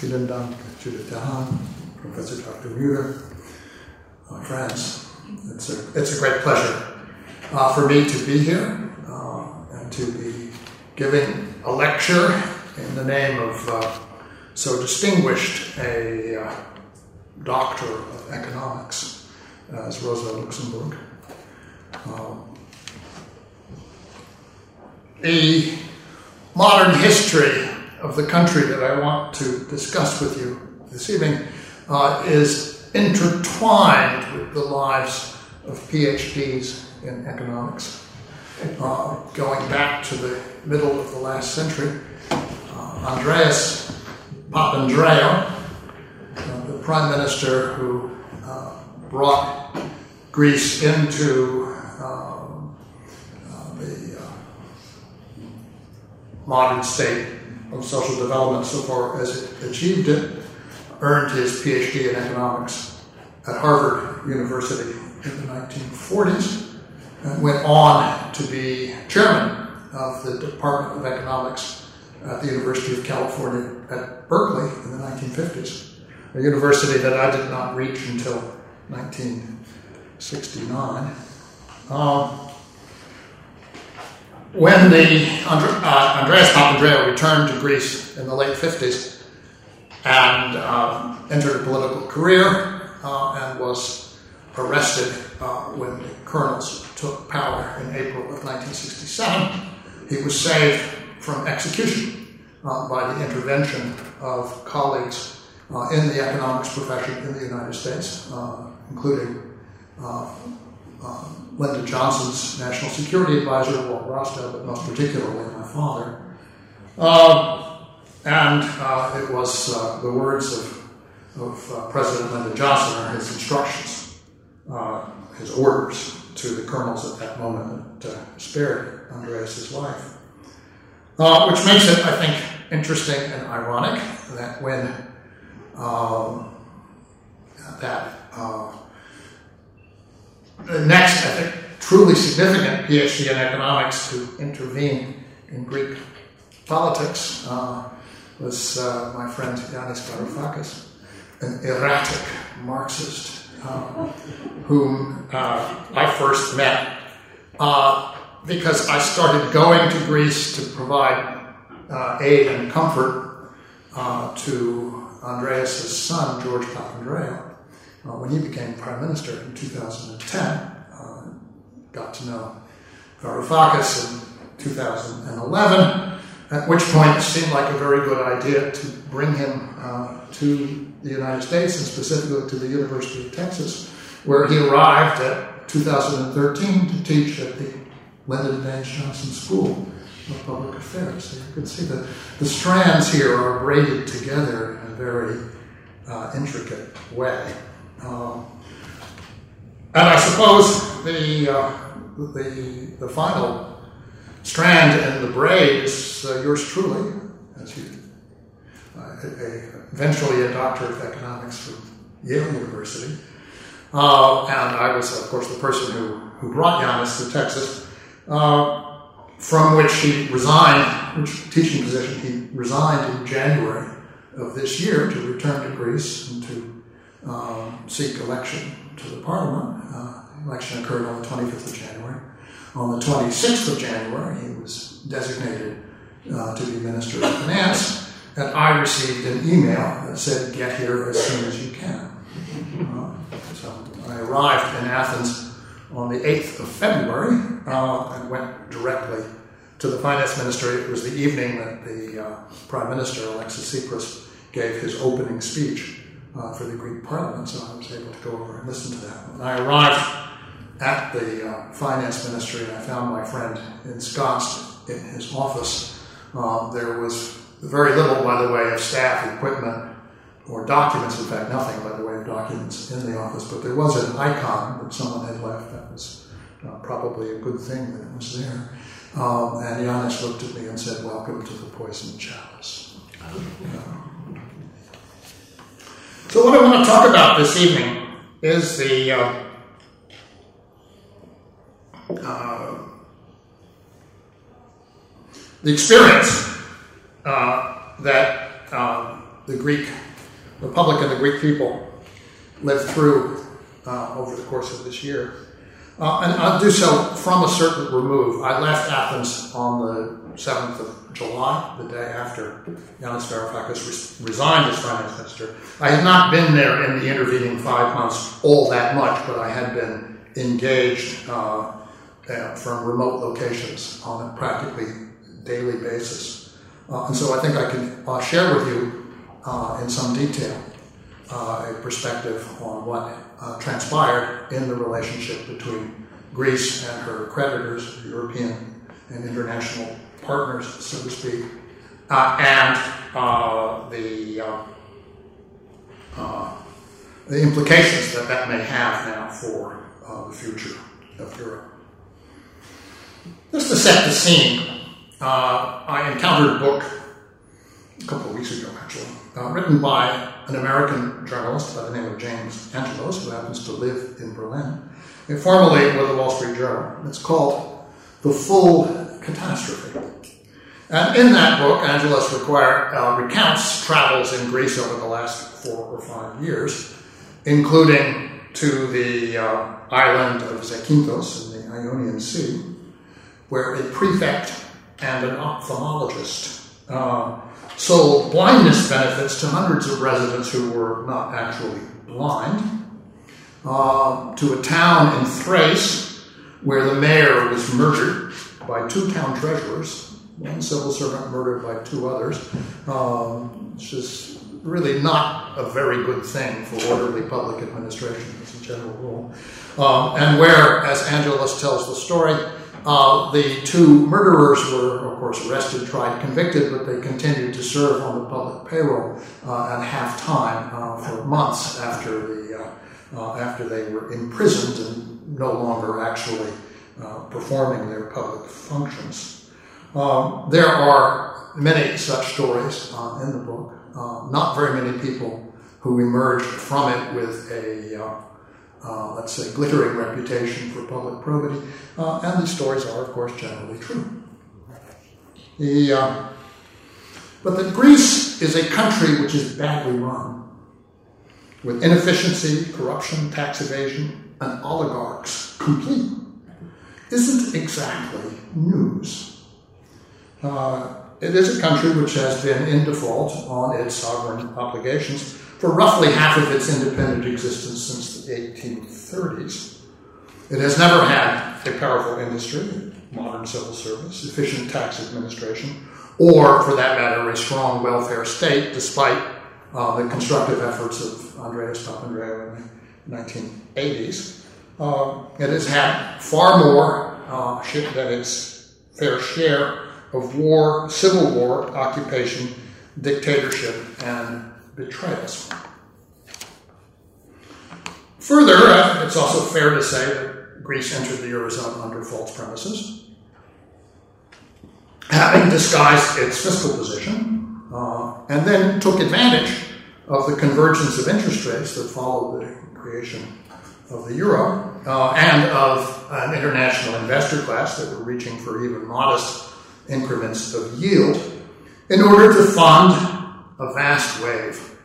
vielen Dank, Judith Dahan, Professor Dr. Mueller, my friends. It's a, it's a great pleasure uh, for me to be here uh, and to be giving a lecture in the name of uh, so distinguished a uh, doctor of economics as Rosa Luxemburg. Um, the modern history of the country that I want to discuss with you this evening uh, is intertwined with the lives of PhDs in economics. Uh, going back to the middle of the last century, uh, Andreas Papandreou, uh, the prime minister who uh, brought Greece into uh, the modern state of social development so far as it achieved it, earned his PhD in economics at Harvard University in the 1940s, and went on to be chairman of the Department of Economics at the University of California at Berkeley in the 1950s, a university that I did not reach until 1969. Um, when the uh, Andreas Papandreou returned to Greece in the late 50s and uh, entered a political career uh, and was arrested uh, when the colonels took power in April of 1967, he was saved from execution uh, by the intervention of colleagues uh, in the economics profession in the United States, including um, Lyndon Johnson's national security advisor, Walt Rostow, but most particularly my father. Uh, and uh, it was uh, the words of, of uh, President Lyndon Johnson or his instructions, uh, his orders to the colonels at that moment that uh, spared Andreas' life. which makes it, I think, interesting and ironic that when um, that the next, I think, truly significant PhD in economics to intervene in Greek politics uh, was uh, my friend Yanis Varoufakis, an erratic Marxist uh, whom uh, I first met uh, because I started going to Greece to provide aid and comfort to Andreas' son, George Papandreou uh, when he became prime minister in 2010, uh, got to know Varoufakis in 2011, at which point it seemed like a very good idea to bring him uh, to the United States and specifically to the University of Texas, where he arrived at 2013 to teach at the Lyndon Baines Johnson School of Public Affairs. So you can see that the strands here are braided together in a very uh, intricate way. Um, and I suppose the, uh, the, the final strand in the braid is uh, yours truly, as you, uh, a, eventually a doctor of economics from Yale University. Uh, and I was, of course, the person who, who brought Yanis to Texas, uh, from which he resigned, which teaching position he resigned in January of this year to return to Greece and to um, seek election to the parliament. Uh, election occurred on the 25th of January. On the 26th of January, he was designated uh, to be Minister of Finance, and I received an email that said, Get here as soon as you can. Uh, so I arrived in Athens on the 8th of February uh, and went directly to the finance ministry. It was the evening that the uh, Prime Minister, Alexis Tsipras, gave his opening speech uh, for the Greek Parliament, so I was able to go over and listen to that. When I arrived at the uh, finance ministry, I found my friend ensconced in his office. Uh, there was very little, by the way, of staff equipment or documents. In fact, nothing by the way of documents in the office, but there was an icon that someone had left. That was uh, probably a good thing that it was there. Um, and Yanis looked at me and said, "Welcome to the poison chalice." Uh, so, what I want to talk about this evening is the uh, uh, the experience uh, that um, the Greek Republic and the Greek people lived through uh, over the course of this year. Uh, and I'll do so from a certain remove. I left Athens on the 7th of July, the day after Yanis Varoufakis re- resigned as finance minister. I had not been there in the intervening five months all that much, but I had been engaged uh, uh, from remote locations on a practically daily basis. Uh, and so I think I can uh, share with you uh, in some detail a perspective on what transpired in the relationship between Greece and her creditors, European and international partners, so to speak, uh, and uh, the uh, the implications that that may have now for the future of Europe. Just to set the scene, I encountered a book a couple of weeks ago, actually, written by an American journalist by the name of James Angelos, who happens to live in Berlin, and formerly with the Wall Street Journal. It's called The Full Catastrophe. And in that book, Angelos require, uh, recounts travels in Greece over the last four or five years, including to the uh, island of Zakynthos in the Ionian Sea, where a prefect and an ophthalmologist uh, sold blindness benefits to hundreds of residents who were not actually blind, uh, to a town in Thrace where the mayor was murdered by two town treasurers, one civil servant murdered by two others, um, which is really not a very good thing for orderly public administration as a general rule. Um, and where, as Angelos tells the story, uh, the two murderers were, of course, arrested, tried, convicted, but they continued to serve on the public payroll uh, at half time uh, for months after the uh, uh, after they were imprisoned and no longer actually uh, performing their public functions. Um, there are many such stories in the book. not very many people who emerged from it with a uh, let's say, glittering reputation for public probity, uh, and these stories are, of course, generally true. The, uh, but that Greece is a country which is badly run, with inefficiency, corruption, tax evasion, and oligarchs complete, isn't exactly news. Uh, it is a country which has been in default on its sovereign obligations for roughly half of its independent existence since the 1830s. It has never had a powerful industry, modern civil service, efficient tax administration, or, for that matter, a strong welfare state, despite uh, the constructive efforts of Andreas Papandreou in the 1980s. Uh, it has had far more uh, than its fair share of war, civil war, occupation, dictatorship, and betrayals. Further, uh, it's also fair to say that Greece entered the Eurozone under false premises, having disguised its fiscal position, uh, and then took advantage of the convergence of interest rates that followed the creation of the euro uh, and of an international investor class that were reaching for even modest increments of yield in order to fund a vast wave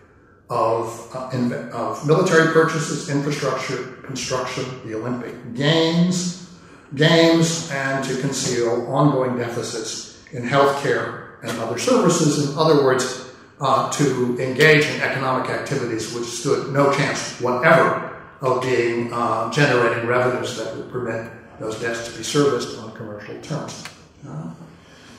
of, uh, in, of military purchases, infrastructure, construction, the Olympic Games, games, and to conceal ongoing deficits in healthcare and other services. In other words, uh, to engage in economic activities which stood no chance whatever of being uh, generating revenues that would permit those debts to be serviced on commercial terms. Uh,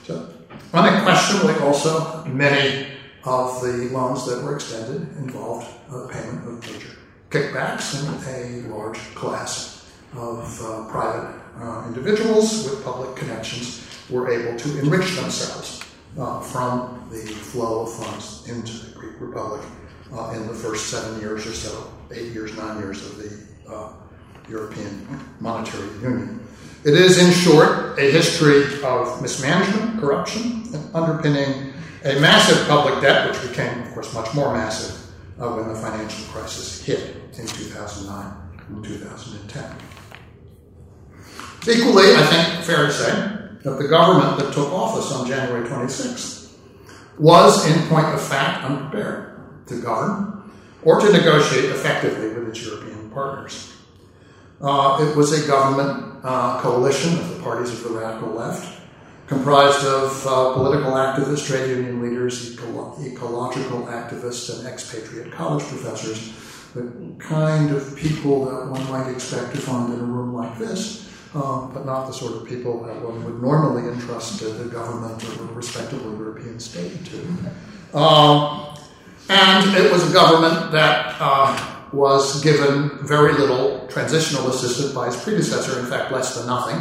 so, unquestionably, also many of the loans that were extended involved a payment of major kickbacks and a large class of uh, private uh, individuals with public connections were able to enrich themselves uh, from the flow of funds into the Greek Republic uh, in the first seven years or so, eight years, nine years of the uh, European Monetary Union. It is, in short, a history of mismanagement, corruption, and underpinning a massive public debt, which became, of course, much more massive uh, when the financial crisis hit in 2009 and 2010. Equally, I think, fair to say, that the government that took office on January 26th was, in point of fact, unprepared to govern or to negotiate effectively with its European partners. Uh, it was a government uh, coalition of the parties of the radical left, comprised of uh, political activists, trade union leaders, eco- ecological activists, and expatriate college professors, the kind of people that one might expect to find in a room like this, uh, but not the sort of people that one would normally entrust the government of a respectable European state to. Um, and it was a government that uh, was given very little transitional assistance by its predecessor, in fact, less than nothing.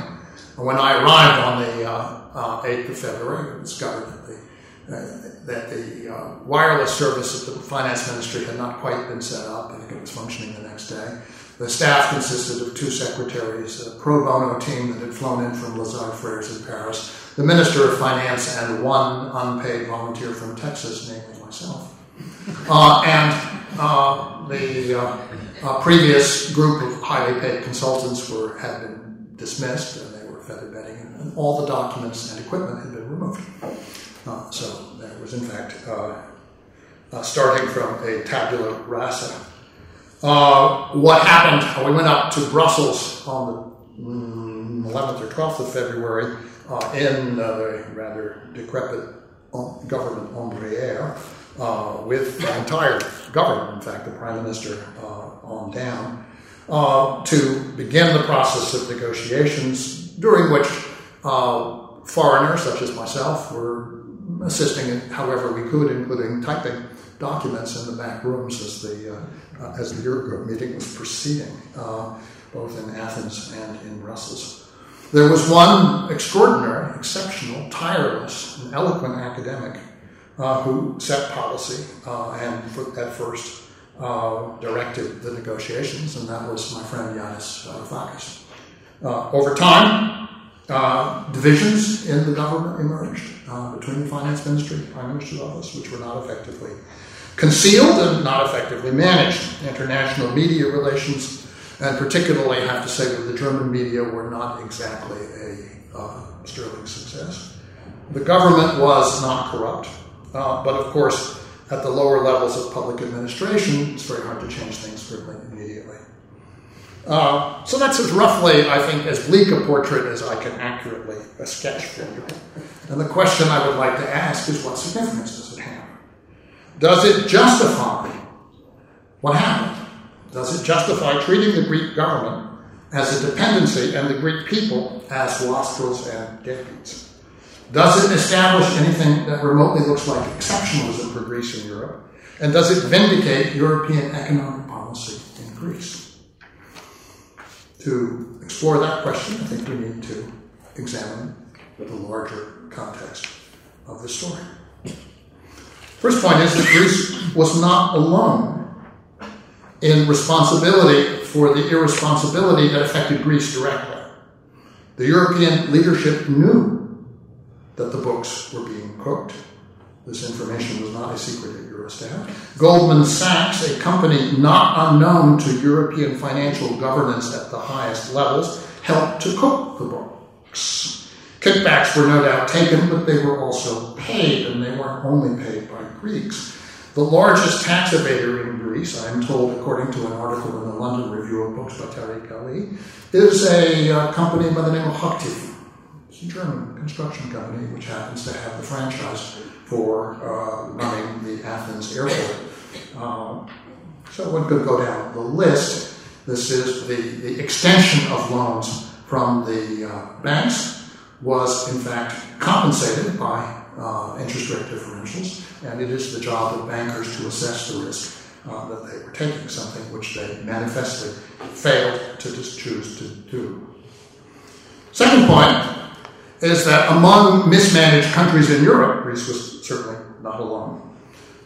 When I arrived on the uh, 8th uh, of February, I discovered that the, uh, that the uh, wireless service at the finance ministry had not quite been set up. Think it was functioning the next day. The staff consisted of two secretaries, a pro bono team that had flown in from Lazard Frères in Paris, the Minister of Finance, and one unpaid volunteer from Texas, namely myself. Uh, and uh, the uh, uh, previous group of highly paid consultants were had been dismissed, and feather bedding, and all the documents and equipment had been removed. Uh, so there was, in fact, uh, starting from a tabula rasa. what happened? We went up to Brussels on the 11th mm, or 12th of February in the rather decrepit government Embraer uh, with the entire government, in fact, the prime minister uh, on down, uh, to begin the process of negotiations, during which uh, foreigners such as myself were assisting in however we could, including typing documents in the back rooms as the uh, as the Eurogroup meeting was proceeding, both in Athens and in Brussels. There was one extraordinary, exceptional, tireless, and eloquent academic uh, who set policy uh, and at first uh, directed the negotiations, and that was my friend Yanis Varoufakis. Uh, over time, uh, divisions in the government emerged uh, between the finance ministry and the prime minister's office, which were not effectively concealed and not effectively managed. International media relations, and particularly, I have to say, that the German media were not exactly a sterling success. The government was not corrupt. Uh, but of course, at the lower levels of public administration, it's very hard to change things really immediately. Uh, so that's as roughly, I think, as bleak a portrait as I can accurately sketch for you. And the question I would like to ask is what significance does it have? Does it justify what happened? Does it justify treating the Greek government as a dependency and the Greek people as wastrels and deadbeats? Does it establish anything that remotely looks like exceptionalism for Greece and Europe? And does it vindicate European economic policy in Greece? To explore that question, I think we need to examine the larger context of the story. First point is that Greece was not alone in responsibility for the irresponsibility that affected Greece directly. The European leadership knew that the books were being cooked. This information was not a secret at Eurostat. Goldman Sachs, a company not unknown to European financial governance at the highest levels, helped to cook the books. Kickbacks were no doubt taken, but they were also paid, and they weren't only paid by Greeks. The largest tax evader in Greece, I am told, according to an article in the London Review of Books by Tariq Ali, is a uh, company by the name of Hochtief. It's a German construction company which happens to have the franchise for uh, running the Athens airport. Um, so one could go down the list. This is the, the extension of loans from the uh, banks was in fact compensated by uh, interest rate differentials, and it is the job of bankers to assess the risk uh, that they were taking, something which they manifestly failed to choose to do. Second point is that among mismanaged countries in Europe, Greece was certainly not alone.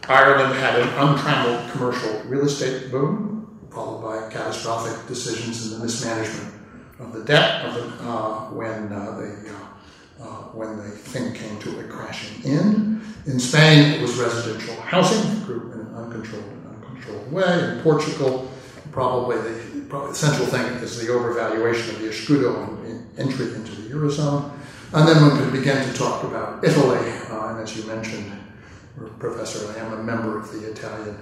Ireland had an untrammeled commercial real estate boom, followed by catastrophic decisions in the mismanagement of the debt of the, uh, when uh, the uh, uh, when the thing came to a crashing end. In Spain, it was residential housing grew in an uncontrolled uncontrolled way. In Portugal, probably the, probably the central thing is the overvaluation of the escudo and entry into the eurozone. And then could begin to talk about Italy, uh, and as you mentioned, professor. I am a member of the Italian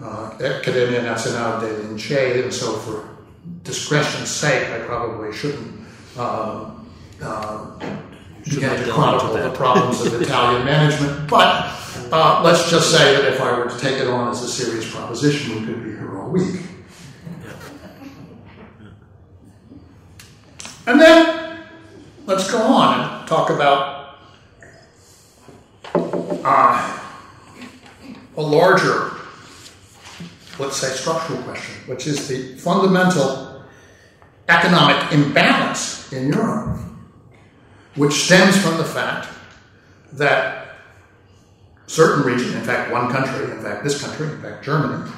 uh, Accademia Nazionale delle Lincei, and so for discretion's sake, I probably shouldn't uh, uh, begin to chronicle the problems of Italian management. But uh, let's just say that if I were to take it on as a serious proposition, we could be here all week. And then let's go on and talk about uh, a larger, let's say, structural question, which is the fundamental economic imbalance in Europe, which stems from the fact that certain region, in fact, one country, in fact, this country, in fact, Germany,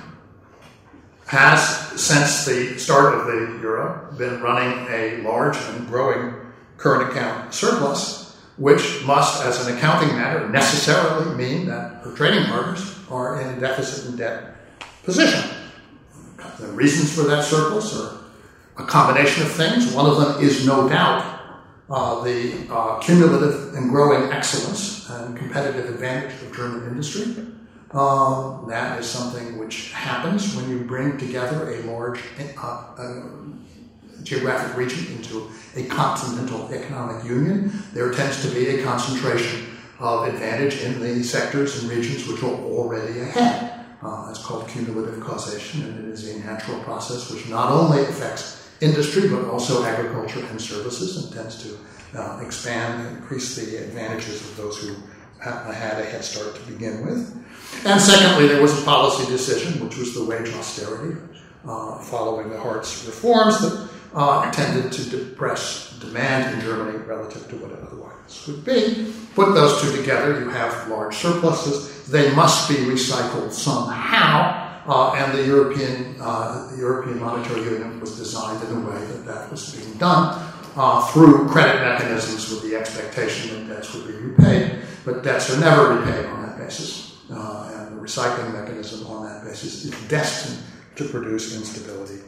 has, since the start of the euro, been running a large and growing current account surplus, which must, as an accounting matter, necessarily mean that her trading partners are in a deficit and debt position. The reasons for that surplus are a combination of things. One of them is no doubt uh, the uh, cumulative and growing excellence and competitive advantage of German industry. Um, that is something which happens when you bring together a large uh, uh, geographic region into a continental economic union. There tends to be a concentration of advantage in the sectors and regions which are already ahead. Uh, it's called cumulative causation, and it is a natural process which not only affects industry but also agriculture and services and tends to uh, expand and increase the advantages of those who had a head start to begin with. And secondly, there was a policy decision, which was the wage austerity, uh, following the Hartz reforms that uh, tended to depress demand in Germany relative to what it otherwise would be. Put those two together, you have large surpluses. They must be recycled somehow. Uh, and the European, uh, the European Monetary Union was designed in a way that that was being done uh, through credit mechanisms with the expectation that debts would be repaid. But debts are never repaid on that basis. Uh, and the recycling mechanism on that basis is destined to produce instability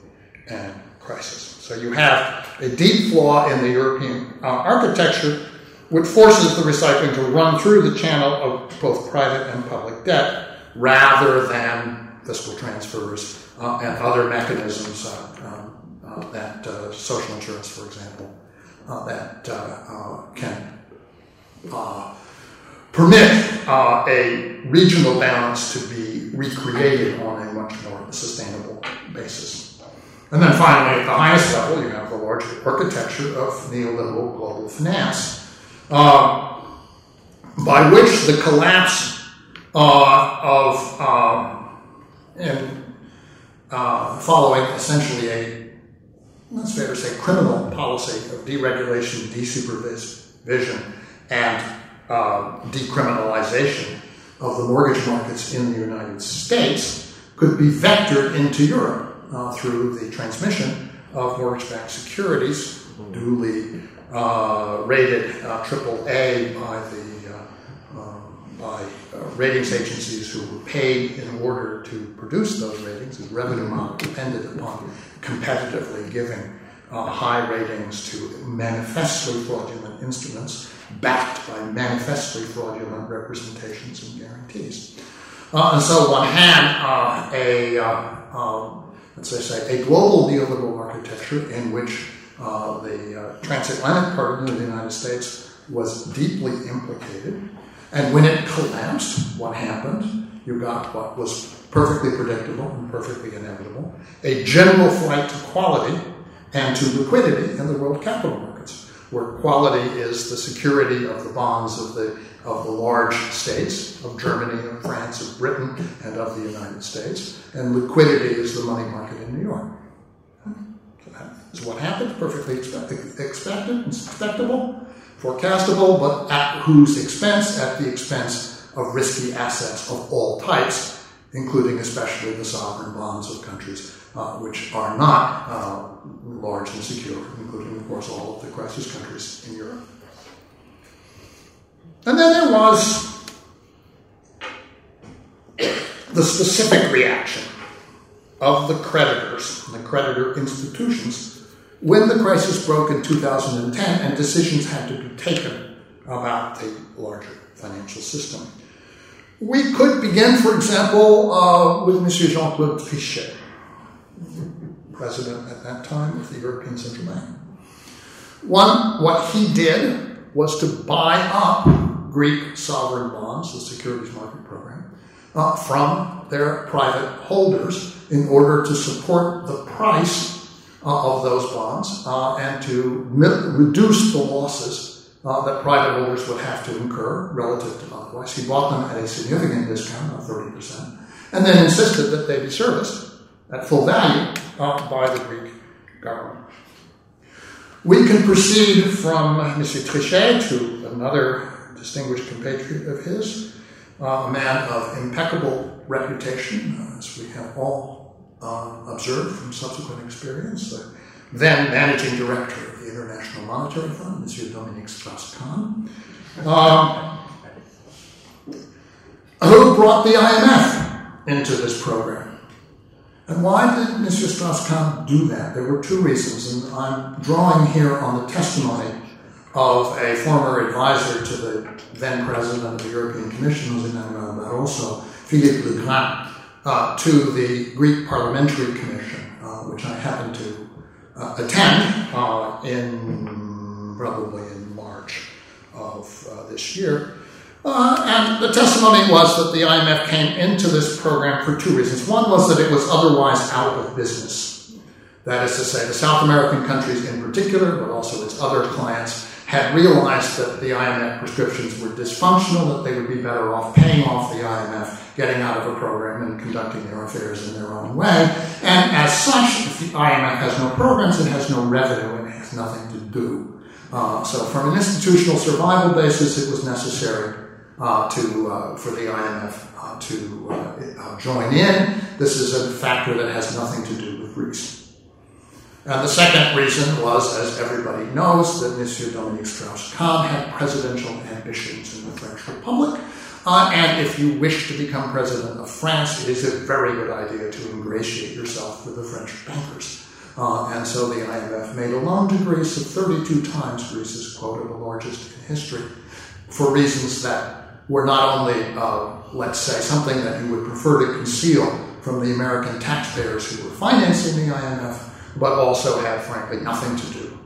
and crisis. So you have a deep flaw in the European uh, architecture which forces the recycling to run through the channel of both private and public debt rather than fiscal transfers uh, and other mechanisms uh, um, uh, that uh, social insurance, for example, uh, that can permit a regional balance to be recreated on a much more sustainable basis. And then finally, at the highest level, you have the larger architecture of neoliberal global finance, uh, by which the collapse uh, of, um, uh, following essentially a, that's fair to say, criminal policy of deregulation, desupervision, and uh, decriminalization of the mortgage markets in the United States could be vectored into Europe uh, through the transmission of mortgage-backed securities, duly uh, rated AAA uh, by the uh, um, by uh, ratings agencies who were paid in order to produce those ratings. The revenue model depended upon competitively giving high ratings to manifestly fraudulent instruments backed by manifestly fraudulent representations and guarantees. Uh, and so one had uh, a, uh, um, let's say, a global neoliberal architecture in which uh, the uh, transatlantic partner of the United States was deeply implicated. And when it collapsed, what happened? You got what was perfectly predictable and perfectly inevitable a general flight to quality and to liquidity in the world capital markets, where quality is the security of the bonds of the of the large states of Germany, of France, of Britain, and of the United States, and liquidity is the money market in New York. So that is what happened, perfectly expected, expected, expectable, forecastable, but at whose expense? At the expense of risky assets of all types, including especially the sovereign bonds of countries uh, which are not uh, large and secure, including, of course, all of the crisis countries in Europe. And then there was the specific reaction of the creditors, the creditor institutions, when the crisis broke in 2010 and decisions had to be taken about the larger financial system. We could begin, for example, uh, with Monsieur Jean Claude Trichet, president at that time of the European Central Bank. One, what he did was to buy up Greek sovereign bonds, the securities market program, uh, from their private holders in order to support the price uh, of those bonds uh, and to reduce the losses uh, that private holders would have to incur relative to otherwise. He bought them at a significant discount of 30%, and then insisted that they be serviced at full value uh, by the Greek government. We can proceed from Monsieur Trichet to another distinguished compatriot of his, uh, a man of impeccable reputation, as we have all uh, observed from subsequent experience, the then managing director of the International Monetary Fund, Monsieur Dominique Strauss-Kahn, um, who brought the IMF into this program. And why did Monsieur Strauss-Kahn do that? There were two reasons, and I'm drawing here on the testimony of a former advisor to the then president of the European Commission, José Manuel Barroso, Philippe Legrain, uh, to the Greek Parliamentary Commission, uh, which I happened to uh, attend uh, in probably in March of uh, this year. Uh, and the testimony was that the IMF came into this program for two reasons. One was that it was otherwise out of business. That is to say, the South American countries in particular, but also its other clients, had realized that the IMF prescriptions were dysfunctional, that they would be better off paying off the IMF getting out of a program and conducting their affairs in their own way. And as such, if the IMF has no programs, it has no revenue and it has nothing to do. Uh, so, from an institutional survival basis, it was necessary uh, to uh, for the IMF uh, to uh, uh, join in. This is a factor that has nothing to do with Greece. And the second reason was, as everybody knows, that Monsieur Dominique Strauss-Kahn had presidential ambitions in the French Republic, uh, and if you wish to become president of France, it is a very good idea to ingratiate yourself with the French bankers. Uh, and so the IMF made a loan to Greece of 32 times Greece's quota, the largest in history, for reasons that were not only, uh, let's say, something that you would prefer to conceal from the American taxpayers who were financing the IMF, but also had, frankly, nothing to do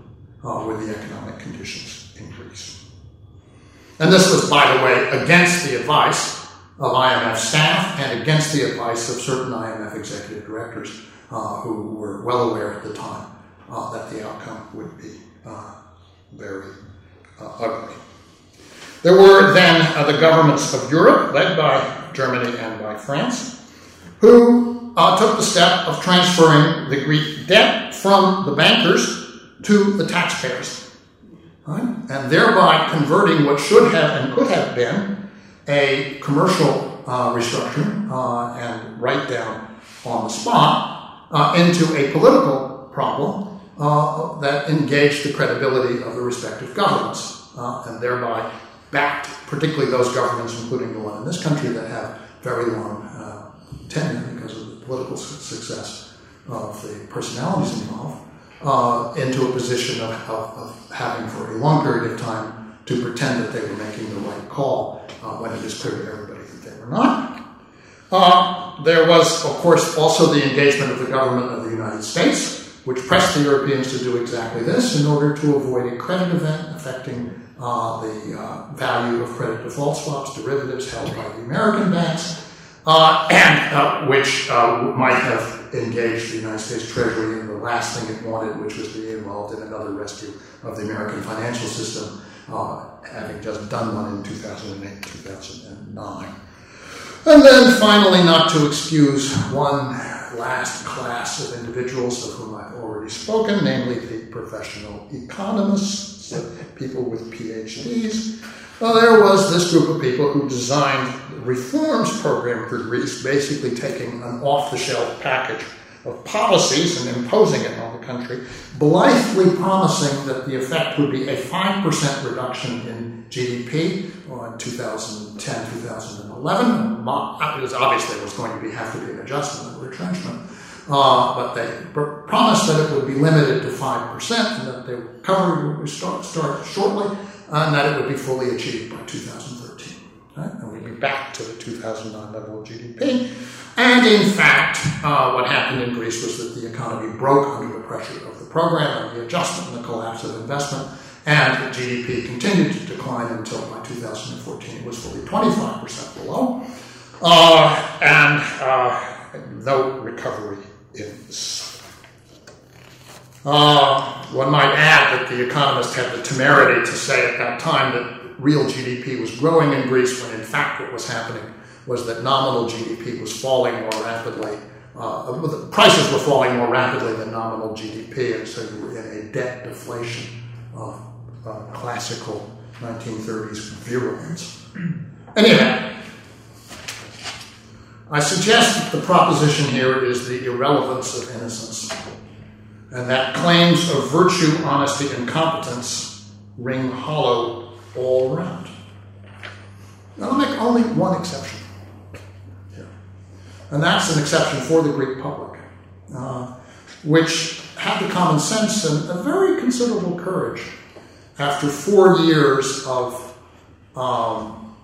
uh, with the economic conditions in Greece. And this was, by the way, against the advice of IMF staff and against the advice of certain IMF executive directors uh, who were well aware at the time uh, that the outcome would be uh, very uh, ugly. There were then uh, the governments of Europe, led by Germany and by France, who uh, took the step of transferring the Greek debt from the bankers to the taxpayers right? and thereby converting what should have and could have been a commercial uh, restructuring uh, and write down on the spot uh, into a political problem uh, that engaged the credibility of the respective governments uh, and thereby backed particularly those governments, including the one in this country, that have very long tenure political success of the personalities involved uh, into a position of, of, of, having for a long period of time to pretend that they were making the right call uh, when it is clear to everybody that they were not. Uh, there was, of course, also the engagement of the government of the United States, which pressed the Europeans to do exactly this in order to avoid a credit event affecting uh, the uh, value of credit default swaps, derivatives held by the American banks, and uh, which uh, might have engaged the United States Treasury in the last thing it wanted, which was to be involved in another rescue of the American financial system, uh, having just done one in 2008 2009. And then finally, not to excuse one last class of individuals of whom I've already spoken, namely the professional economists, people with PhDs. Well, there was this group of people who designed the reforms program for Greece, basically taking an off the shelf package of policies and imposing it on the country, blithely promising that the effect would be a 5% reduction in GDP in 2010 2011. Because obviously there was going to be, have to be an adjustment of retrenchment. Uh, but they pr- promised that it would be limited to 5% and that the recovery would start, start shortly and that it would be fully achieved by 2013. Right? Back to the 2009 level of GDP. And in fact, uh, what happened in Greece was that the economy broke under the pressure of the program and the adjustment and the collapse of investment, and GDP continued to decline until by 2014 it was fully 25% below, uh, and uh, no recovery in sight. Uh, one might add that the economist had the temerity to say at that time that real GDP was growing in Greece when in fact what was happening was that nominal GDP was falling more rapidly. Uh, the prices were falling more rapidly than nominal GDP, and so you were in a debt deflation of uh, classical 1930s virulence. Anyway, I suggest that the proposition here is the irrelevance of innocence and that claims of virtue, honesty, and competence ring hollow all around. Now, I'll make only one exception. Here, and that's an exception for the Greek public, uh, which had the common sense and a very considerable courage after four years of um,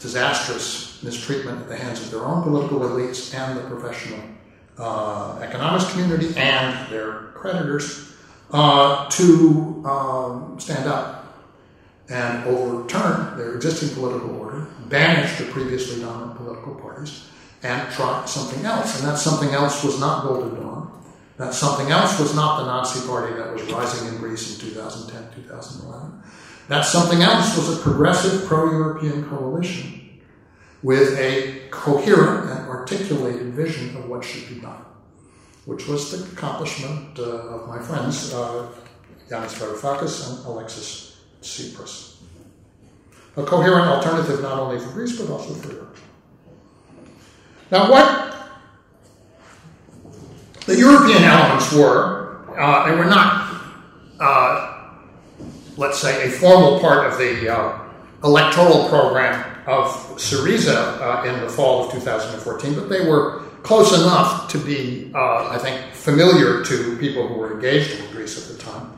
disastrous mistreatment at the hands of their own political elites and the professional uh, economics community and their creditors uh, to um, stand up and overturn their existing political order, banish the previously dominant political parties, and try something else. And that something else was not Golden Dawn. That something else was not the Nazi party that was rising in Greece in 2010, 2011. That something else was a progressive pro European coalition with a coherent and articulated vision of what should be done, which was the accomplishment uh, of my friends uh, Yanis Varoufakis and Alexis Tsipras. A coherent alternative not only for Greece but also for Europe. Now, what the European elements were, uh, they were not, uh, let's say, a formal part of the uh, electoral program of Syriza uh, in the fall of 2014, but they were close enough to be, uh, I think, familiar to people who were engaged in Greece at the time.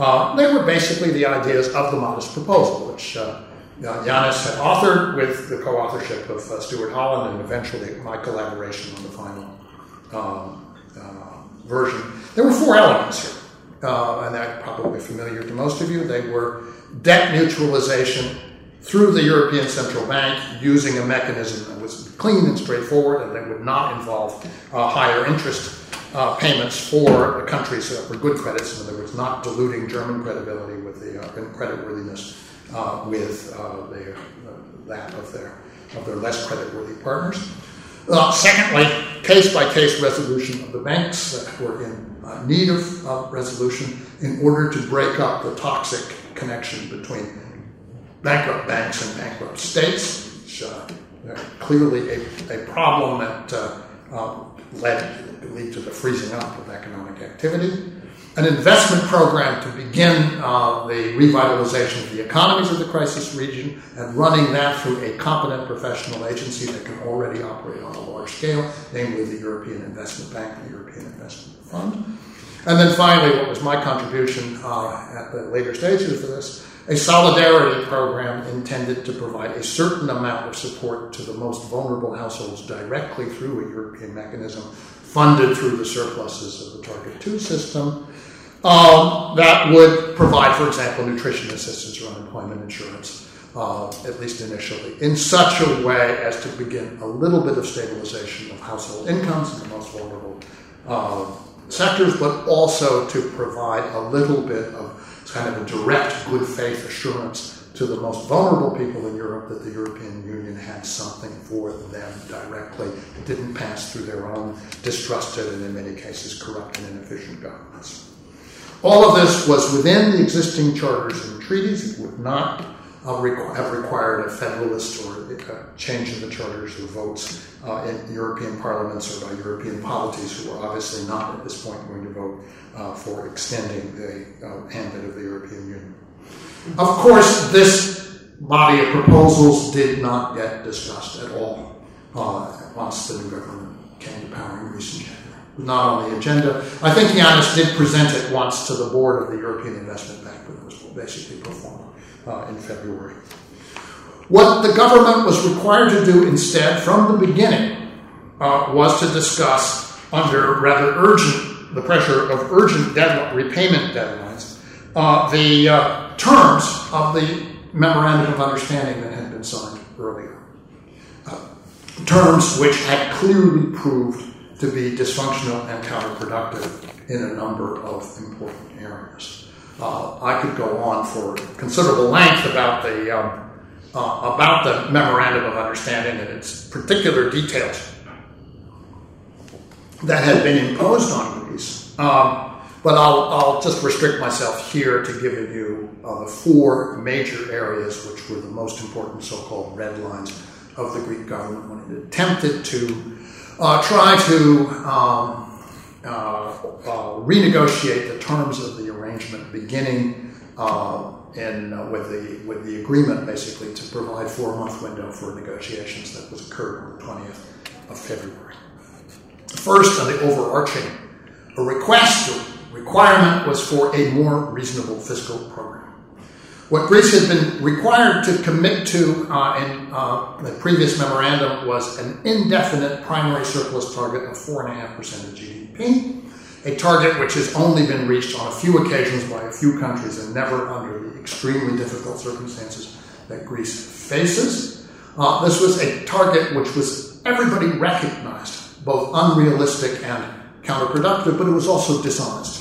Uh, they were basically the ideas of the modest proposal, which uh, had authored with the co authorship of uh, Stuart Holland and eventually my collaboration on the final um, uh, version. There were four elements here, and they're probably familiar to most of you. They were debt neutralization through the European Central Bank using a mechanism that was clean and straightforward and that would not involve uh, higher interest uh, payments for the countries that were good credits. In other words, not diluting German credibility with the uh, creditworthiness uh, with uh, the, uh, that of their of their less creditworthy partners. secondly, case by case resolution of the banks that were in need of resolution in order to break up the toxic connection between bankrupt banks and bankrupt states, which uh, clearly a, a problem that uh, led lead to the freezing up of economic activity. An investment program to begin uh, the revitalization of the economies of the crisis region and running that through a competent professional agency that can already operate on a large scale, namely the European Investment Bank and the European Investment Fund. And then finally, what was my contribution uh, at the later stages of this a solidarity program intended to provide a certain amount of support to the most vulnerable households directly through a European mechanism funded through the surpluses of the Target 2 system. Um, that would provide, for example, nutrition assistance or unemployment insurance, uh, at least initially, in such a way as to begin a little bit of stabilization of household incomes in the most vulnerable uh, sectors, but also to provide a little bit of kind of a direct good faith assurance to the most vulnerable people in Europe that the European Union had something for them directly. It didn't pass through their own distrusted and, in many cases, corrupt and inefficient governments. All of this was within the existing charters and treaties. It would not requ- have required a federalist or a change in the charters or votes uh, in European parliaments or by European polities who are obviously not at this point going to vote uh, for extending the uh, ambit of the European Union. Of course, this body of proposals did not get discussed at all uh, once the new government came to power in recent January. Not on the agenda. I think Yanis did present it once to the board of the European Investment Bank, but it was basically performed uh, in February. What the government was required to do instead from the beginning uh, was to discuss under rather urgent, the pressure of urgent repayment deadlines, uh, the uh, terms of the memorandum of understanding that had been signed earlier. Uh, terms which had clearly proved to be dysfunctional and counterproductive in a number of important areas. Uh, I could go on for considerable length about the um, uh, about the memorandum of understanding and its particular details that had been imposed on Greece. Um, but I'll, I'll just restrict myself here to giving you uh, the four major areas which were the most important so called red lines of the Greek government when it attempted to uh, try to um, renegotiate the terms of the arrangement beginning uh, in, uh, with, the, with the agreement basically to provide four month window for negotiations that was occurred on the 20th of February. First, on the overarching, a request or requirement was for a more reasonable fiscal program. What Greece had been required to commit to uh, in uh, the previous memorandum was an indefinite primary surplus target of 4.5% of GDP, a target which has only been reached on a few occasions by a few countries and never under the extremely difficult circumstances that Greece faces. Uh, this was a target which was everybody recognized both unrealistic and counterproductive, but it was also dishonest.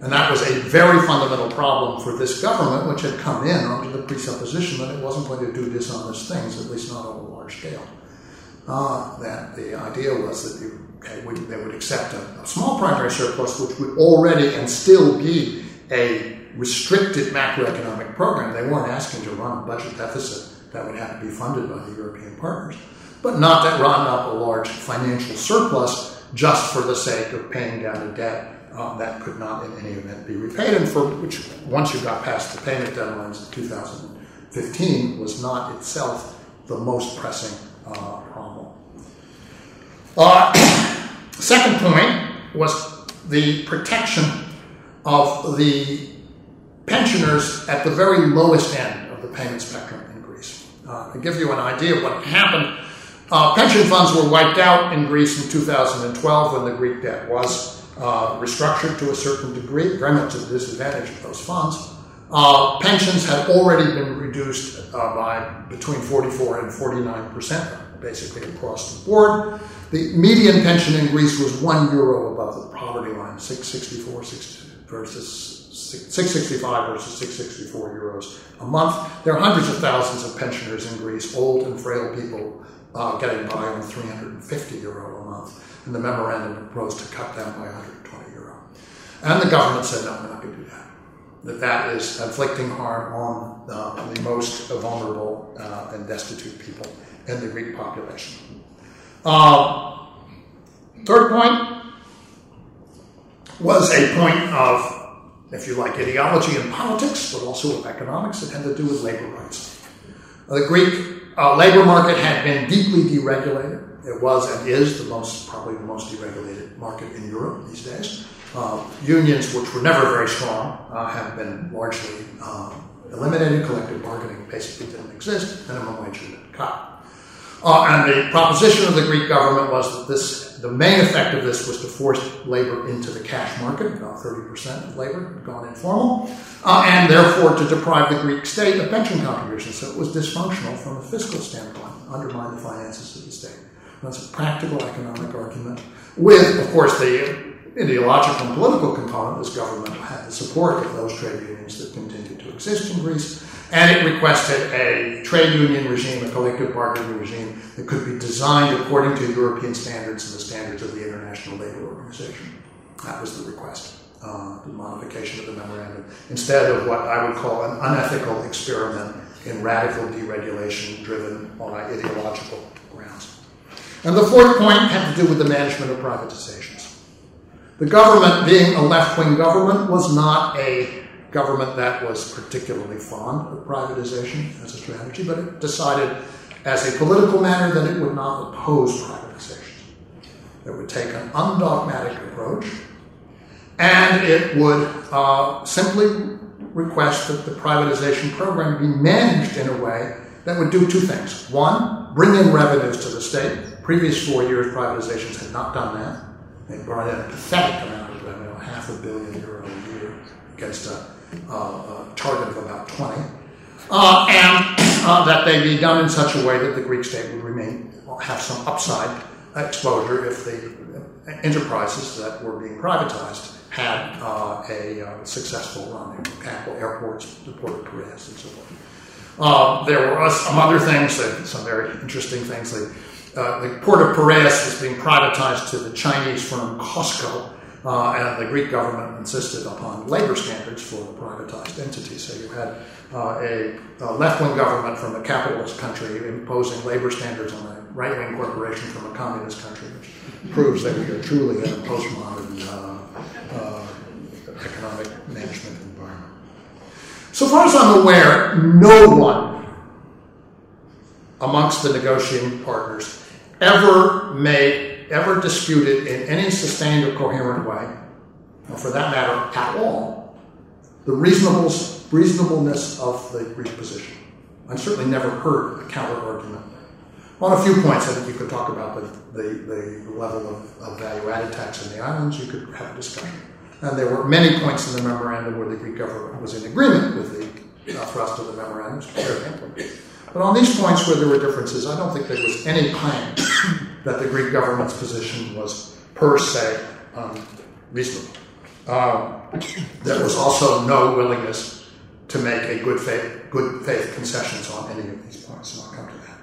And that was a very fundamental problem for this government, which had come in under the presupposition that it wasn't going to do dishonest things, at least not on a large scale. Uh, that the idea was that you, okay, they would accept a, a small primary surplus, which would already and still be a restricted macroeconomic program. They weren't asking to run a budget deficit that would have to be funded by the European partners but not that run up a large financial surplus just for the sake of paying down a debt uh, that could not in any event be repaid, and for which, once you got past the payment deadlines in 2015, was not itself the most pressing uh, problem. Uh, second point was the protection of the pensioners at the very lowest end of the payment spectrum in Greece. Uh, to give you an idea of what happened uh, pension funds were wiped out in Greece in 2012 when the Greek debt was uh, restructured to a certain degree, very much to the disadvantage of those funds. Uh, pensions had already been reduced uh, by between 44 and 49 percent, basically across the board. The median pension in Greece was one euro above the poverty line, 664 versus 665 versus 664 euros a month. There are hundreds of thousands of pensioners in Greece, old and frail people uh, getting by on 350 euro a month, and the memorandum proposed to cut them by 120 euro. And the government said, no, we're not going to do that. That that is inflicting harm on uh, the most vulnerable uh, and destitute people in the Greek population. Uh, third point was a point of, if you like, ideology and politics, but also of economics. It had to do with labor rights. The Greek uh, labor market had been deeply deregulated. It was and is the most, probably the most deregulated market in Europe these days. Uh, unions, which were never very strong, uh, have been largely um, eliminated. Collective bargaining basically didn't exist. Minimum wage had been cut. Uh, and the proposition of the Greek government was that this, the main effect of this was to force labor into the cash market. About 30% of labor had gone informal, uh, and therefore to deprive the Greek state of pension contributions. So it was dysfunctional from a fiscal standpoint, undermine the finances of the state. That's a practical economic argument, with, of course, the ideological and political component. This government had the support of those trade unions that continued to exist in Greece and it requested a trade union regime, a collective bargaining regime that could be designed according to European standards and the standards of the International Labour Organization. That was the request, uh, the modification of the memorandum, instead of what I would call an unethical experiment in radical deregulation driven on ideological grounds. And the fourth point had to do with the management of privatizations. The government, being a left wing government, was not a government that was particularly fond of privatization as a strategy, but it decided as a political matter that it would not oppose privatization. It would take an undogmatic approach, and it would uh, simply request that the privatization program be managed in a way that would do two things. One, bring in revenues to the state. Previous four years, privatizations had not done that. They brought in a pathetic amount of revenue, half a billion euro a year, against a, target of about 20. Uh, and uh, that they be done in such a way that the Greek state would remain have some upside exposure if the enterprises that were being privatized had uh, a uh, successful run. Example, airports, the port of Piraeus, and so forth. Uh, there were some other things, some very interesting things. The, uh, the port of Piraeus was being privatized to the Chinese firm COSCO, uh, and the Greek government insisted upon labor standards for the privatized entity. So you had uh, a, a left-wing government from a capitalist country imposing labor standards on a right-wing corporation from a communist country, which proves that we are truly in a postmodern uh, uh, economic management environment. So far as I'm aware, no one amongst the negotiating partners ever made, ever disputed in any sustained or coherent way, or for that matter, at all, the reasonableness of the Greek position. I've certainly never heard a counter argument on a few points, I think you could talk about the, the, the level of, of value added tax in the islands. You could have a discussion. And there were many points in the memorandum where the Greek government was in agreement with the uh, thrust of the memorandum. But on these points where there were differences, I don't think there was any claim that the Greek government's position was per se unreasonable. Um, there was also no willingness to make a good faith, good faith concessions on any of these points, and I'll come to that.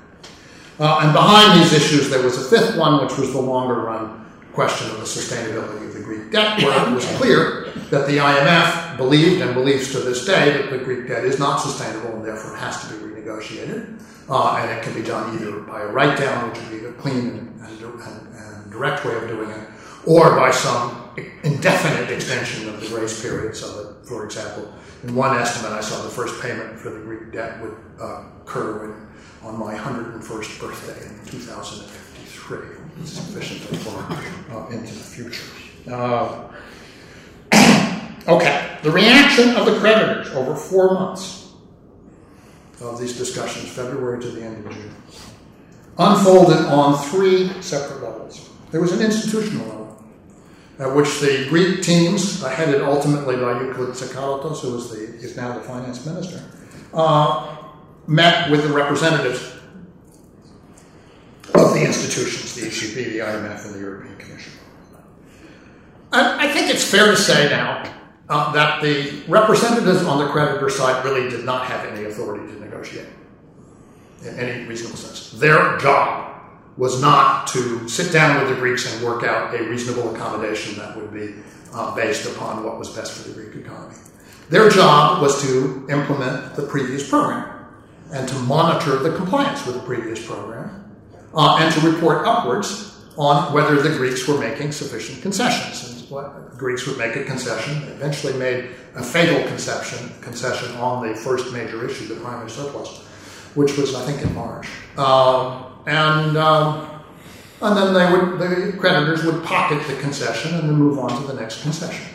Uh, and behind these issues, there was a fifth one, which was the longer run question of the sustainability of the Greek debt, where it was clear that the IMF believed and believes to this day that the Greek debt is not sustainable and therefore has to be renegotiated. Uh, and it can be done either by a write down, which would be a clean and, and, and, direct way of doing it, or by some indefinite extension of the grace period. So that, for example, in one estimate, I saw the first payment for the Greek debt would uh, occur on my 101st birthday in 2053, sufficiently far uh, into the future. Uh, okay, the reaction of the creditors over four months of these discussions, February to the end of June, unfolded on three separate levels. There was an institutional level, at which the Greek teams, headed ultimately by Euclid Tsakalotos, who is, the, is now the finance minister, uh, met with the representatives of the institutions, the ECB, the IMF, and the European Commission. I, I think it's fair to say now uh, that the representatives on the creditor side really did not have any authority to negotiate in any reasonable sense. Their job was not to sit down with the Greeks and work out a reasonable accommodation that would be uh, based upon what was best for the Greek economy. Their job was to implement the previous program and to monitor the compliance with the previous program, uh, and to report upwards on whether the Greeks were making sufficient concessions. What, Greeks would make a concession, eventually made a fatal concession, concession on the first major issue, the primary surplus, which was, I think, in March. Um, and um, and then they would, the creditors would pocket the concession and then move on to the next concession.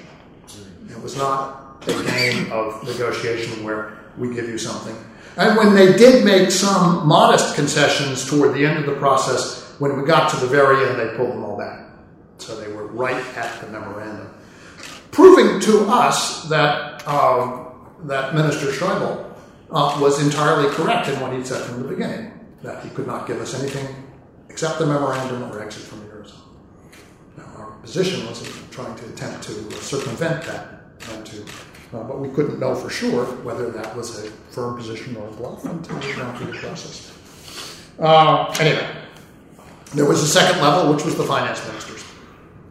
It was not a game of negotiation where we give you something and when they did make some modest concessions toward the end of the process, when we got to the very end, they pulled them all back. So they were right at the memorandum. Proving to us that, uh, that Minister Schäuble uh, was entirely correct in what he'd said from the beginning, that he could not give us anything except the memorandum or exit from the Eurozone. Now, our position was trying to attempt to circumvent that and to uh, but we couldn't know for sure whether that was a firm position or a bluff until we went through the process. Uh, anyway, there was a second level, which was the finance ministers,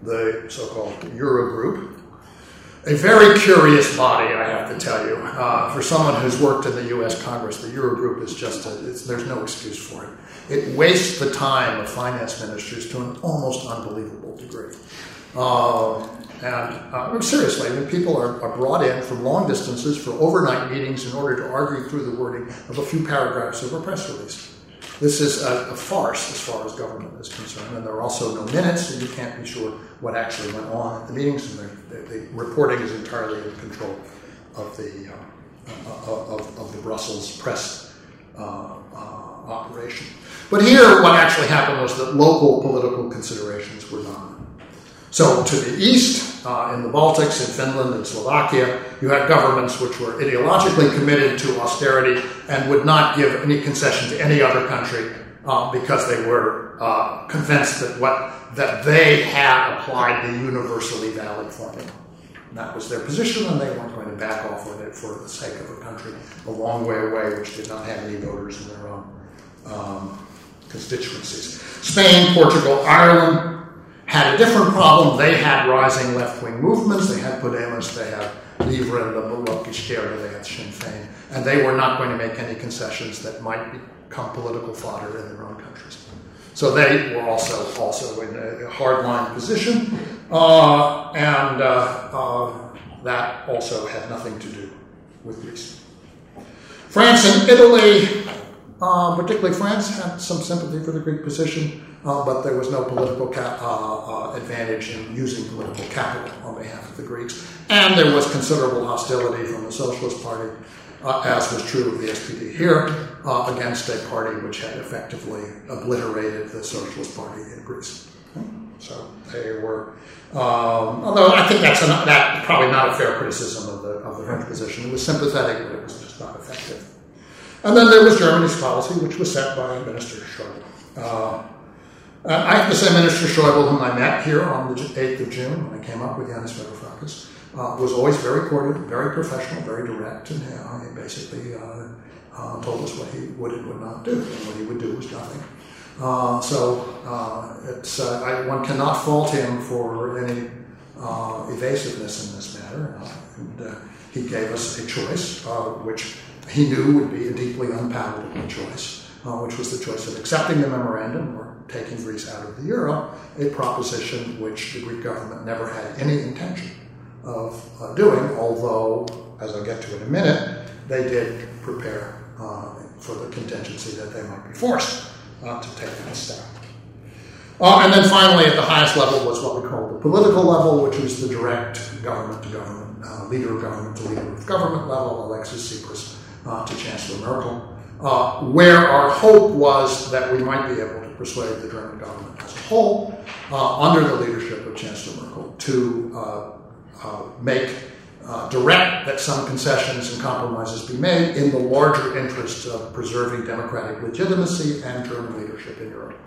the so called Eurogroup. A very curious body, I have to tell you. Uh, for someone who's worked in the U.S. Congress, the Eurogroup is just, a, there's no excuse for it. It wastes the time of finance ministers to an almost unbelievable degree. Uh, and uh, seriously, I mean, people are, are, brought in from long distances for overnight meetings in order to argue through the wording of a few paragraphs of a press release. This is a, a farce as far as government is concerned, and there are also no minutes, and you can't be sure what actually went on at the meetings, and the, the, the reporting is entirely in control of the, uh, of, of, the Brussels press uh, uh operation. But here, what actually happened was that local political considerations were dominant. So, to the east, uh, in the Baltics, in Finland, and Slovakia, you had governments which were ideologically committed to austerity and would not give any concession to any other country uh, because they were uh, convinced that what that they had applied the universally valid formula. And that was their position, and they weren't going to back off with it for the sake of a country a long way away, which did not have any voters in their own um, constituencies. Spain, Portugal, Ireland had a different problem. They had rising left-wing movements. They had Podemos, they had Livre, the Bloc Izquierda, they had Sinn Féin, and they were not going to make any concessions that might become political fodder in their own countries. So they were also also in a hardline position, uh, and uh, uh, that also had nothing to do with Greece. France and Italy, uh, particularly France, had some sympathy for the Greek position uh, but there was no political uh, uh, advantage in using political capital on behalf of the Greeks. And there was considerable hostility from the Socialist Party, uh, as was true of the SPD here, uh, against a party which had effectively obliterated the Socialist Party in Greece. So they were, um, although I think that's a, that probably not a fair criticism of the, of the French position. It was sympathetic, but it was just not effective. And then there was Germany's policy, which was set by Minister Schäuble. Uh, uh, I have to say, Minister Schäuble, whom I met here on the 8th of June when I came up with Yanis Varoufakis, uh, was always very cordial, very professional, very direct, and uh, he basically uh, uh, told us what he would and would not do, and what he would do was nothing. Uh, so it's, I, one cannot fault him for any evasiveness in this matter. and he gave us a choice, which he knew would be a deeply unpalatable choice, which was the choice of accepting the memorandum or taking Greece out of the euro, a proposition which the Greek government never had any intention of uh, doing, although, as I'll get to in a minute, they did prepare uh, for the contingency that they might be forced uh, to take that step. Uh, and then finally, at the highest level was what we call the political level, which was the direct government to government, uh, leader of government to leader of government level, Alexis Tsipras uh, to Chancellor Merkel, where our hope was that we might be able persuade the German government as a whole, uh, under the leadership of Chancellor Merkel, to uh, uh, make uh, direct that some concessions and compromises be made in the larger interest of preserving democratic legitimacy and German leadership in Europe.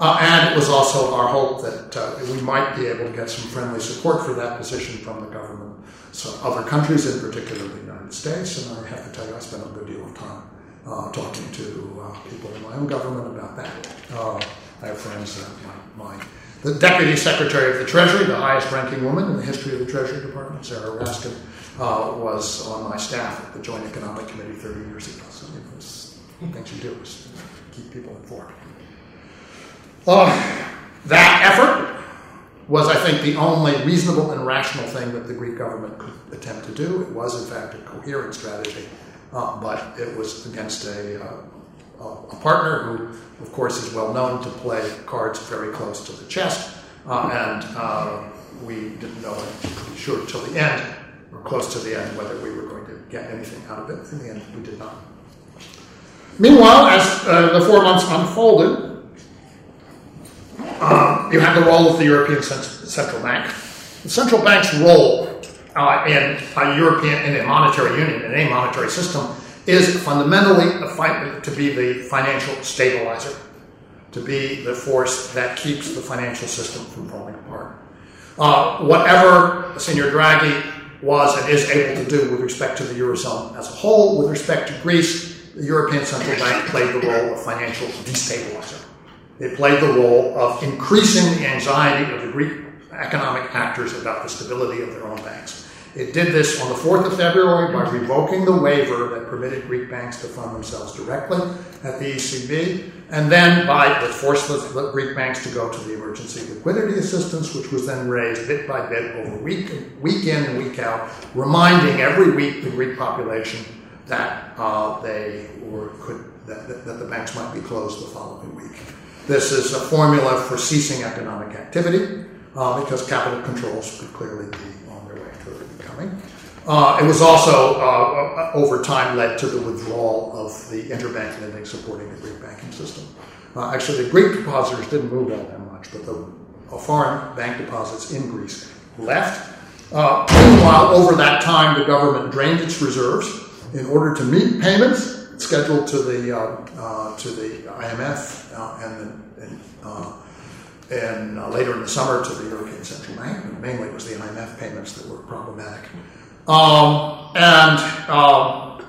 Uh, and it was also our hope that we might be able to get some friendly support for that position from the government, so other countries, in particular the United States. And I have to tell you, I spent a good deal of time uh, talking to uh, people in my own government about that. Uh, I have friends, uh, my, my, the Deputy Secretary of the Treasury, the highest ranking woman in the history of the Treasury Department, Sarah Raskin, uh, was on my staff at the Joint Economic Committee 30 years ago. So it was things you do is keep people informed. Uh, that effort was, I think, the only reasonable and rational thing that the Greek government could attempt to do. It was, in fact, a coherent strategy uh, but it was against a, uh, a partner who, of course, is well known to play cards very close to the chest, uh, and uh, we didn't know, sure, till the end, or close to the end, whether we were going to get anything out of it. In the end, we did not. Meanwhile, as uh, the four months unfolded, you had the role of the European Central Bank. The central bank's role uh, in a European, in a monetary union, in a monetary system, is fundamentally to be the financial stabilizer, to be the force that keeps the financial system from falling apart. Uh, whatever Senor Draghi was and is able to do with respect to the Eurozone as a whole, with respect to Greece, the European Central Bank played the role of financial destabilizer. It played the role of increasing the anxiety of the Greek economic actors about the stability of their own banks. It did this on the 4th of February by revoking the waiver that permitted Greek banks to fund themselves directly at the ECB, and then by that forced the Greek banks to go to the emergency liquidity assistance, which was then raised bit by bit over week, week in and week out, reminding every week the Greek population that uh, they were could that, that, the banks might be closed the following week. This is a formula for ceasing economic activity uh, because capital controls could clearly be. Uh, it was also, uh, over time, led to the withdrawal of the interbank lending supporting the Greek banking system. Uh, actually, the Greek depositors didn't move out that much, but the foreign bank deposits in Greece left. Uh, meanwhile, over that time, the government drained its reserves in order to meet payments scheduled to the uh, uh, to the IMF and, and, and later in the summer to the European Central Bank. Mainly, it was the IMF payments that were problematic. Um, and um,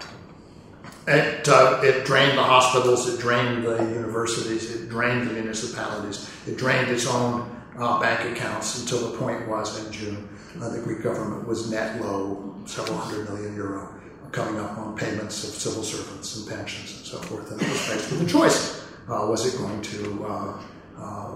it, uh, it drained the hospitals, it drained the universities, it drained the municipalities, it drained its own uh, bank accounts until the point was in June uh, the Greek government was net low, several hundred million euro, coming up on payments of civil servants and pensions and so forth. And it was faced with a choice. Uh, was it going to uh, uh,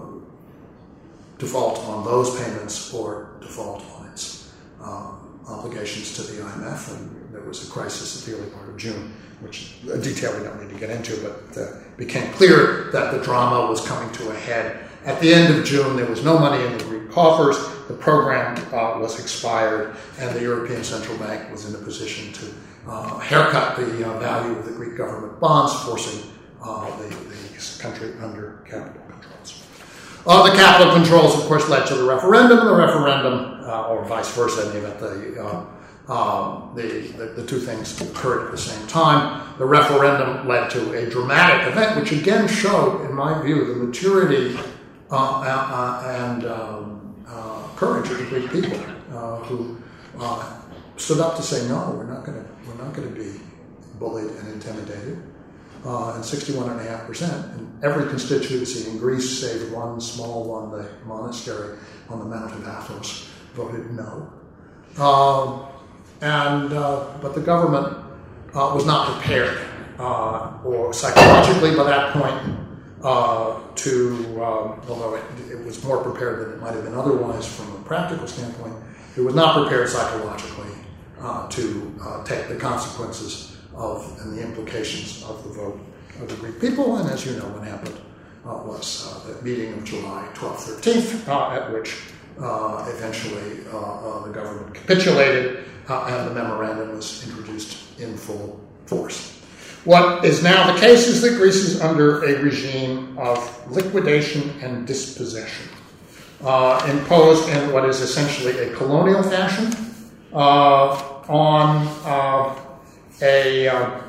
default on those payments or default on its um, obligations to the IMF? And there was a crisis at the early part of June which a detail we don't need to get into, but uh, became clear that the drama was coming to a head. At the end of June, there was no money in the Greek coffers. The program uh, was expired, and the European Central Bank was in a position to uh, haircut the uh, value of the Greek government bonds, forcing uh, the, the, country under capital. Uh, the capital controls, of course, led to the referendum. The referendum, or vice versa, in the event the um, the, the, the, two things occurred at the same time. The referendum led to a dramatic event, which again showed, in my view, the maturity uh, uh, and um, uh, courage of the Greek people uh, who uh, stood up to say, no, we're not going to be bullied and intimidated. Uh, and 61.5% in every constituency in Greece, save one small one, the monastery on the Mount of Athos, voted no. Um, and uh, but the government uh, was not prepared, uh, or psychologically by that point, uh, to um, although it, it, was more prepared than it might have been otherwise from a practical standpoint, it was not prepared psychologically uh, to uh, take the consequences of and the implications of the vote of the Greek people. And as you know, what happened was the meeting of July 12th, 13th, at which eventually the government capitulated uh, and the memorandum was introduced in full force. What is now the case is that Greece is under a regime of liquidation and dispossession, uh, imposed in what is essentially a colonial fashion uh, on uh, a, uh,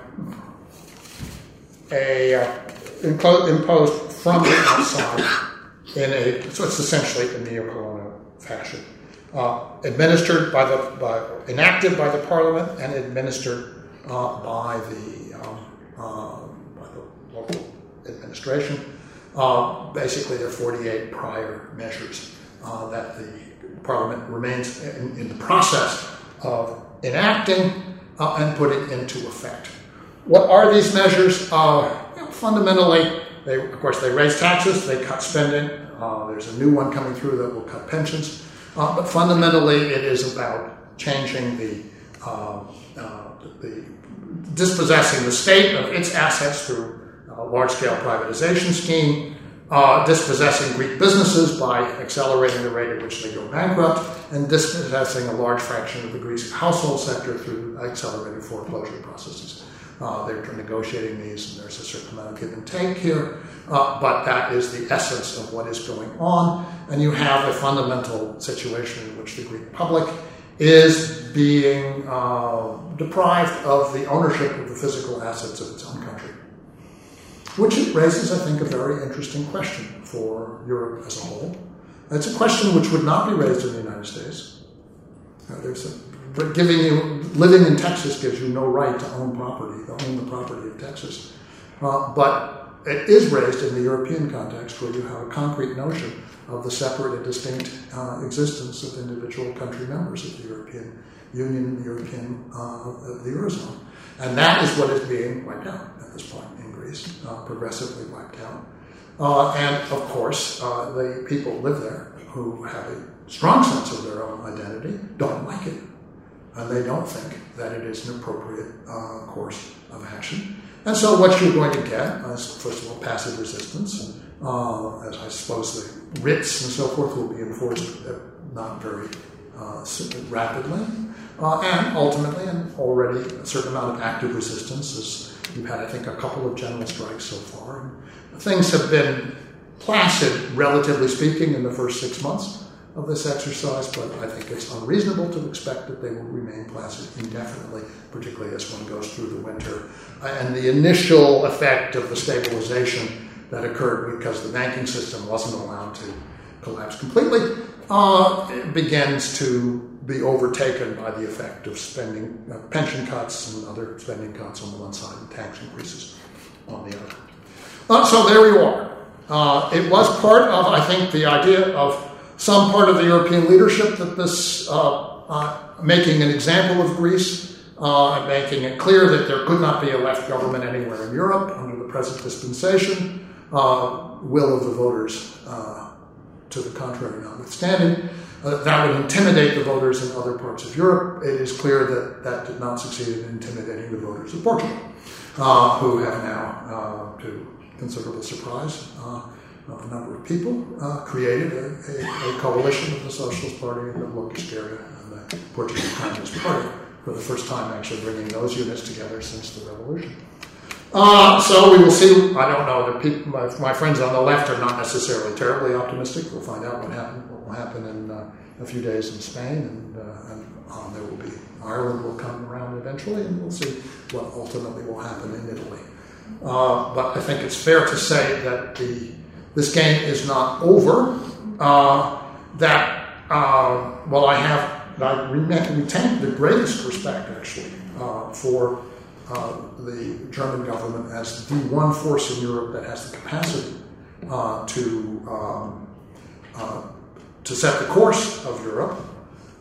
a uh, imposed from the outside in a so it's essentially a neo-colonial fashion uh, administered by the by, enacted by the parliament and administered uh, by the um, uh, by the local administration. Uh, basically, there are 48 prior measures that the parliament remains in, in, the process of enacting and put it into effect. What are these measures? fundamentally, they, of course, they raise taxes, they cut spending. there's a new one coming through that will cut pensions. Uh, but fundamentally, it is about changing the, uh, uh, the dispossessing the state of its assets through a large-scale privatization scheme, uh, dispossessing Greek businesses by accelerating the rate at which they go bankrupt, and dispossessing a large fraction of the Greek household sector through accelerated foreclosure processes. Uh, they're negotiating these, and there's a certain amount of give and take here, uh, but that is the essence of what is going on. And you have a fundamental situation in which the Greek public is being uh, deprived of the ownership of the physical assets of its own country. Which raises, I think, a very interesting question for Europe as a whole. It's a question which would not be raised in the United States. Uh, a but giving you living in Texas gives you no right to own property, to own the property of Texas. Uh, but it is raised in the European context where you have a concrete notion of the separate and distinct uh, existence of individual country members of the European Union, the European uh, the Eurozone, and that is what is being wiped out at this point uh, progressively wiped out. Uh, and of course, uh, the people live there who have a strong sense of their own identity don't like it and they don't think that it is an appropriate uh, course of action. And so, what you're going to get is, first of all, passive resistance, uh, as I suppose the writs and so forth will be enforced not very uh, rapidly. And ultimately, and already a certain amount of active resistance, as we've had, I think, a couple of general strikes so far. Things have been placid, relatively speaking, in the first six months of this exercise, but I think it's unreasonable to expect that they will remain placid indefinitely, particularly as one goes through the winter. Uh, and the initial effect of the stabilization that occurred because the banking system wasn't allowed to collapse completely uh, begins to be overtaken by the effect of spending, uh, pension cuts and other spending cuts on the one side and tax increases on the other. Uh, so there you are. Uh, it was part of, I think, the idea of some part of the European leadership that this uh, uh, making an example of Greece, uh, making it clear that there could not be a left government anywhere in Europe under the present dispensation, will of the voters to the contrary notwithstanding. Uh, that would intimidate the voters in other parts of Europe. It is clear that that did not succeed in intimidating the voters of Portugal, uh, who have now, uh, to considerable surprise uh, of a number of people, uh, created a, a, a, coalition of the Socialist Party and the Bloco Esquerda and the Portuguese Communist Party for the first time actually bringing those units together since the revolution. Uh, so we will see. I don't know. The people, my, my, friends on the left are not necessarily terribly optimistic. We'll find out what, happen, what will happen in uh, a few days in Spain, and, uh, and um, there will be Ireland will come around eventually, and we'll see what ultimately will happen in Italy. Uh, but I think it's fair to say that the this game is not over. Uh, that uh, well, I have I retain the greatest respect actually for uh, the German government as the one force in Europe that has the capacity to um, uh, to set the course of Europe.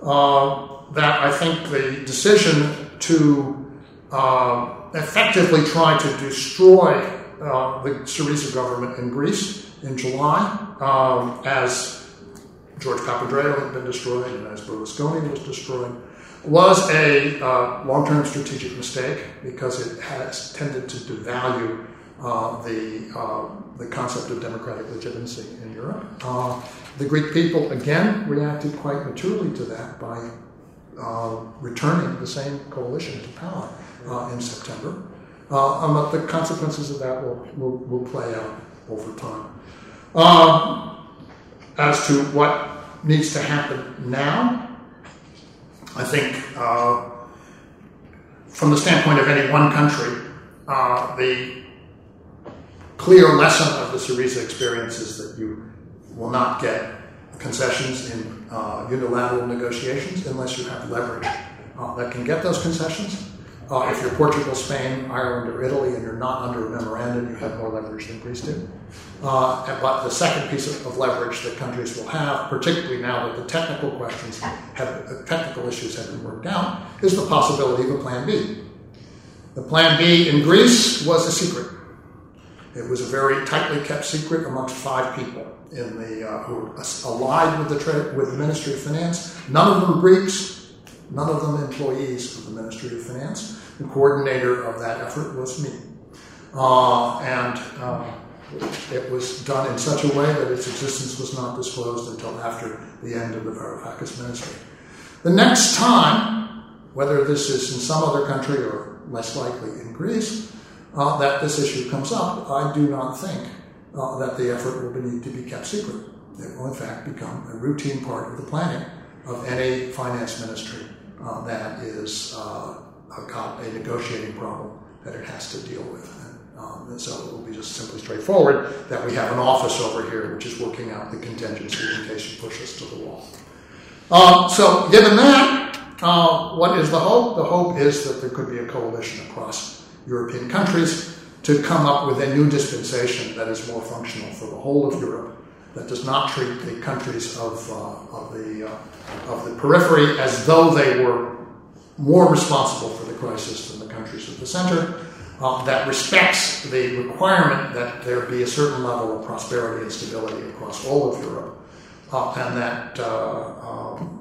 Uh, that I think the decision to uh, effectively try to destroy the Syriza government in Greece in July, um, as George Papandreou had been destroyed and as Berlusconi was destroyed was a uh, long-term strategic mistake because it has tended to devalue uh, the, uh, the concept of democratic legitimacy in Europe. Uh, the Greek people, again, reacted quite maturely to that by uh, returning the same coalition to power uh, in September. but the consequences of that will, will, will play out over time. Um, as to what needs to happen now, I think uh, from the standpoint of any one country, uh, the clear lesson of the Syriza experience is that you will not get concessions in uh, unilateral negotiations unless you have leverage uh, that can get those concessions. Uh, if you're Portugal, Spain, Ireland, or Italy, and you're not under a memorandum, you have more leverage than Greece did. Uh, but the second piece of, leverage that countries will have, particularly now that the technical questions have, uh, technical issues have been worked out, is the possibility of a Plan B. The Plan B in Greece was a secret. It was a very tightly kept secret amongst five people in the uh, who allied with the tra- with the Ministry of Finance. None of them Greeks, none of them employees of the Ministry of Finance. The coordinator of that effort was me, uh, and uh, it was done in such a way that its existence was not disclosed until after the end of the Varoufakis ministry. The next time, whether this is in some other country or less likely in Greece, uh, that this issue comes up, I do not think uh, that the effort will need to be kept secret. It will, in fact, become a routine part of the planning of any finance ministry uh, that is uh, a, a negotiating problem that it has to deal with. Um, and so it will be just simply straightforward that we have an office over here which is working out the contingency in case you push us to the wall. Um, so, given that, uh, what is the hope? The hope is that there could be a coalition across European countries to come up with a new dispensation that is more functional for the whole of Europe, that does not treat the countries of, uh, of, the, uh, of the periphery as though they were more responsible for the crisis than the countries of the center, uh, that respects the requirement that there be a certain level of prosperity and stability across all of Europe, uh, and that, um,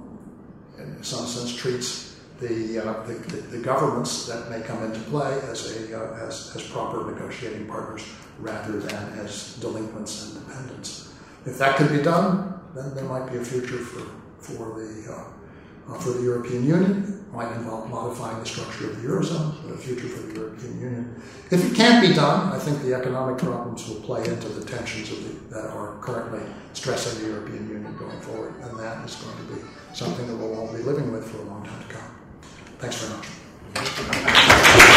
in some sense, treats the, uh, the, the, governments that may come into play as, a, uh, as, as proper negotiating partners rather than as delinquents and dependents. If that could be done, then there might be a future for, for the uh, for the European Union. It might involve modifying the structure of the Eurozone, but a future for the European Union. If it can't be done, I think the economic problems will play into the tensions the, that are currently stressing the European Union going forward, and that is going to be something that we'll all be living with for a long time to come. Thanks very much.